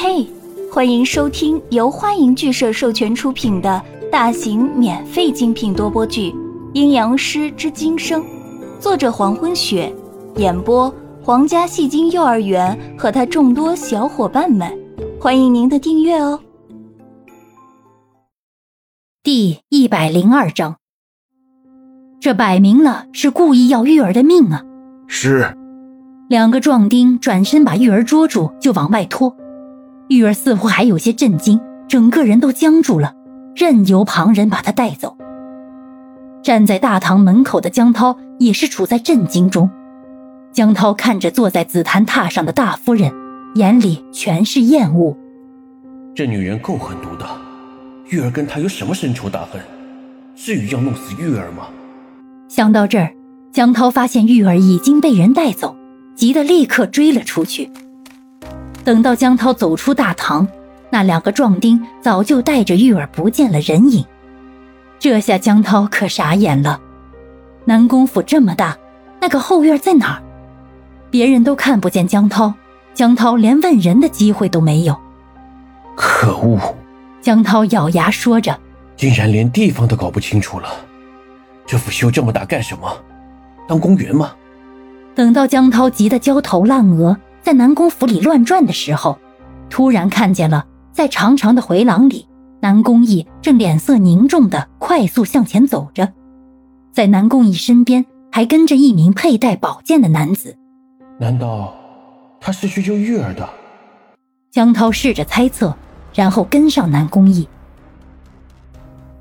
嘿，欢迎收听由欢迎剧社授权出品的大型免费精品多播剧《阴阳师之今生》，作者黄昏雪，演播皇家戏精幼儿园和他众多小伙伴们，欢迎您的订阅哦。第一百零二章，这摆明了是故意要玉儿的命啊！是，两个壮丁转身把玉儿捉住，就往外拖。玉儿似乎还有些震惊，整个人都僵住了，任由旁人把她带走。站在大堂门口的江涛也是处在震惊中。江涛看着坐在紫檀榻上的大夫人，眼里全是厌恶。这女人够狠毒的，玉儿跟她有什么深仇大恨？至于要弄死玉儿吗？想到这儿，江涛发现玉儿已经被人带走，急得立刻追了出去。等到江涛走出大堂，那两个壮丁早就带着玉儿不见了人影。这下江涛可傻眼了。南宫府这么大，那个后院在哪儿？别人都看不见江涛，江涛连问人的机会都没有。可恶！江涛咬牙说着，竟然连地方都搞不清楚了。这府修这么大干什么？当公园吗？等到江涛急得焦头烂额。在南宫府里乱转的时候，突然看见了，在长长的回廊里，南宫义正脸色凝重的快速向前走着，在南宫义身边还跟着一名佩戴宝剑的男子。难道他是去救玉儿的？江涛试着猜测，然后跟上南宫义。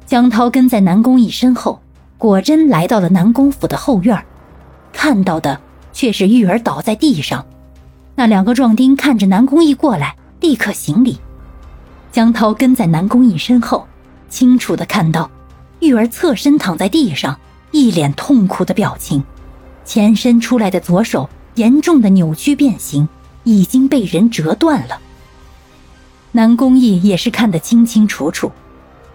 江涛跟在南宫义身后，果真来到了南宫府的后院，看到的却是玉儿倒在地上。那两个壮丁看着南宫义过来，立刻行礼。江涛跟在南宫义身后，清楚的看到玉儿侧身躺在地上，一脸痛苦的表情，前伸出来的左手严重的扭曲变形，已经被人折断了。南宫义也是看得清清楚楚，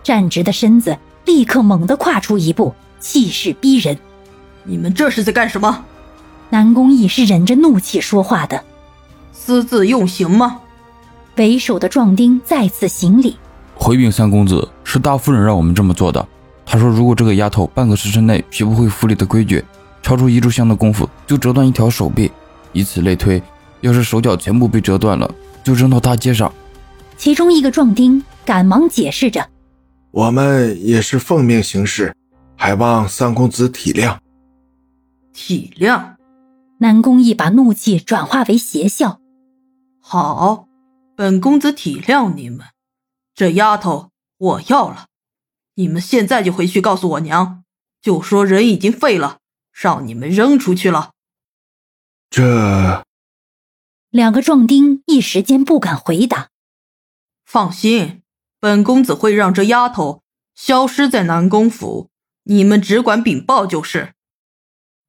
站直的身子立刻猛地跨出一步，气势逼人。你们这是在干什么？南宫义是忍着怒气说话的。私自用刑吗？为首的壮丁再次行礼，回禀三公子，是大夫人让我们这么做的。她说，如果这个丫头半个时辰内学不会府里的规矩，超出一炷香的功夫，就折断一条手臂。以此类推，要是手脚全部被折断了，就扔到大街上。其中一个壮丁赶忙解释着：“我们也是奉命行事，还望三公子体谅。”体谅。南宫毅把怒气转化为邪笑。好，本公子体谅你们。这丫头我要了，你们现在就回去告诉我娘，就说人已经废了，让你们扔出去了。这两个壮丁一时间不敢回答。放心，本公子会让这丫头消失在南宫府，你们只管禀报就是。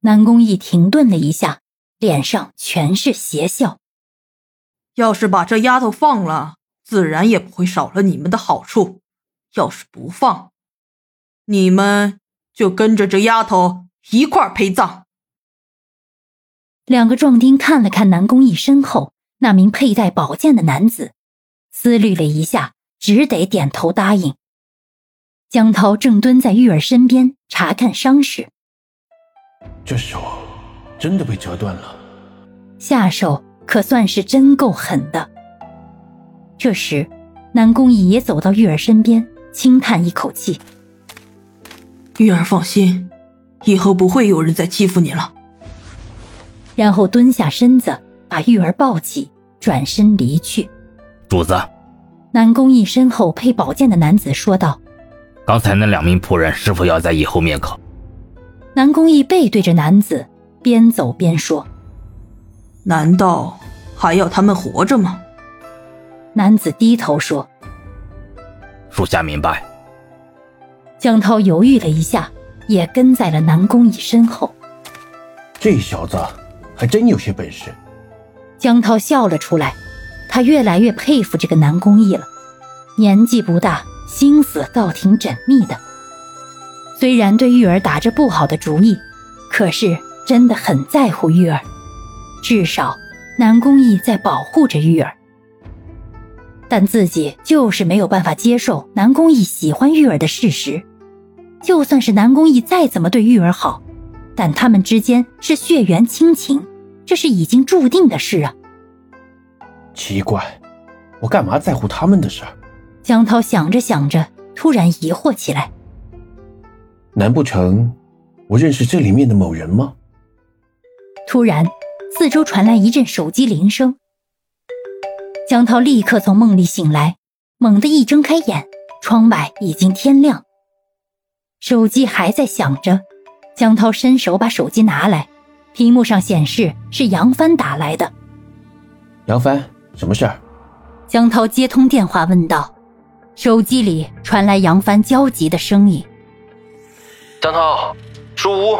南宫义停顿了一下，脸上全是邪笑。要是把这丫头放了，自然也不会少了你们的好处；要是不放，你们就跟着这丫头一块陪葬。两个壮丁看了看南宫义身后那名佩戴宝剑的男子，思虑了一下，只得点头答应。江涛正蹲在玉儿身边查看伤势，这手真的被折断了，下手。可算是真够狠的。这时，南宫义也走到玉儿身边，轻叹一口气：“玉儿放心，以后不会有人再欺负你了。”然后蹲下身子，把玉儿抱起，转身离去。主子，南宫义身后配宝剑的男子说道：“刚才那两名仆人是否要在以后灭口？”南宫义背对着男子，边走边说。难道还要他们活着吗？男子低头说：“属下明白。”江涛犹豫了一下，也跟在了南宫义身后。这小子还真有些本事。江涛笑了出来，他越来越佩服这个南宫义了。年纪不大，心思倒挺缜密的。虽然对玉儿打着不好的主意，可是真的很在乎玉儿。至少，南宫毅在保护着玉儿。但自己就是没有办法接受南宫毅喜欢玉儿的事实。就算是南宫毅再怎么对玉儿好，但他们之间是血缘亲情，这是已经注定的事啊。奇怪，我干嘛在乎他们的事儿？江涛想着想着，突然疑惑起来。难不成我认识这里面的某人吗？突然，四周传来一阵手机铃声。江涛立刻从梦里醒来，猛地一睁开眼，窗外已经天亮。手机还在响着，江涛伸手把手机拿来，屏幕上显示是杨帆打来的。杨帆，什么事儿？江涛接通电话问道，手机里传来杨帆焦急的声音：“江涛，书屋，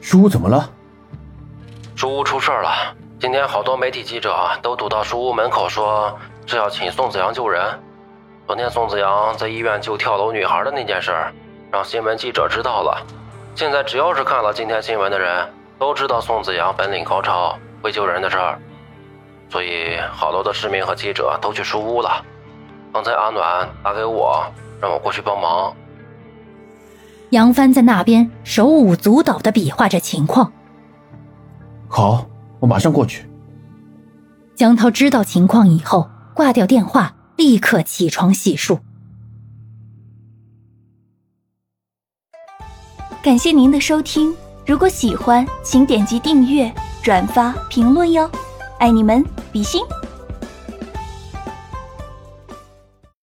书屋怎么了？书屋出事了。今天好多媒体记者都堵到书屋门口，说是要请宋子阳救人。昨天宋子阳在医院救跳楼女孩的那件事，让新闻记者知道了。现在只要是看了今天新闻的人，都知道宋子阳本领高超，会救人的事儿。所以好多的市民和记者都去书屋了。刚才阿暖打给我，让我过去帮忙。杨帆在那边手舞足蹈地比划着情况。好。我马上过去。江涛知道情况以后，挂掉电话，立刻起床洗漱。感谢您的收听，如果喜欢，请点击订阅、转发、评论哟，爱你们，比心。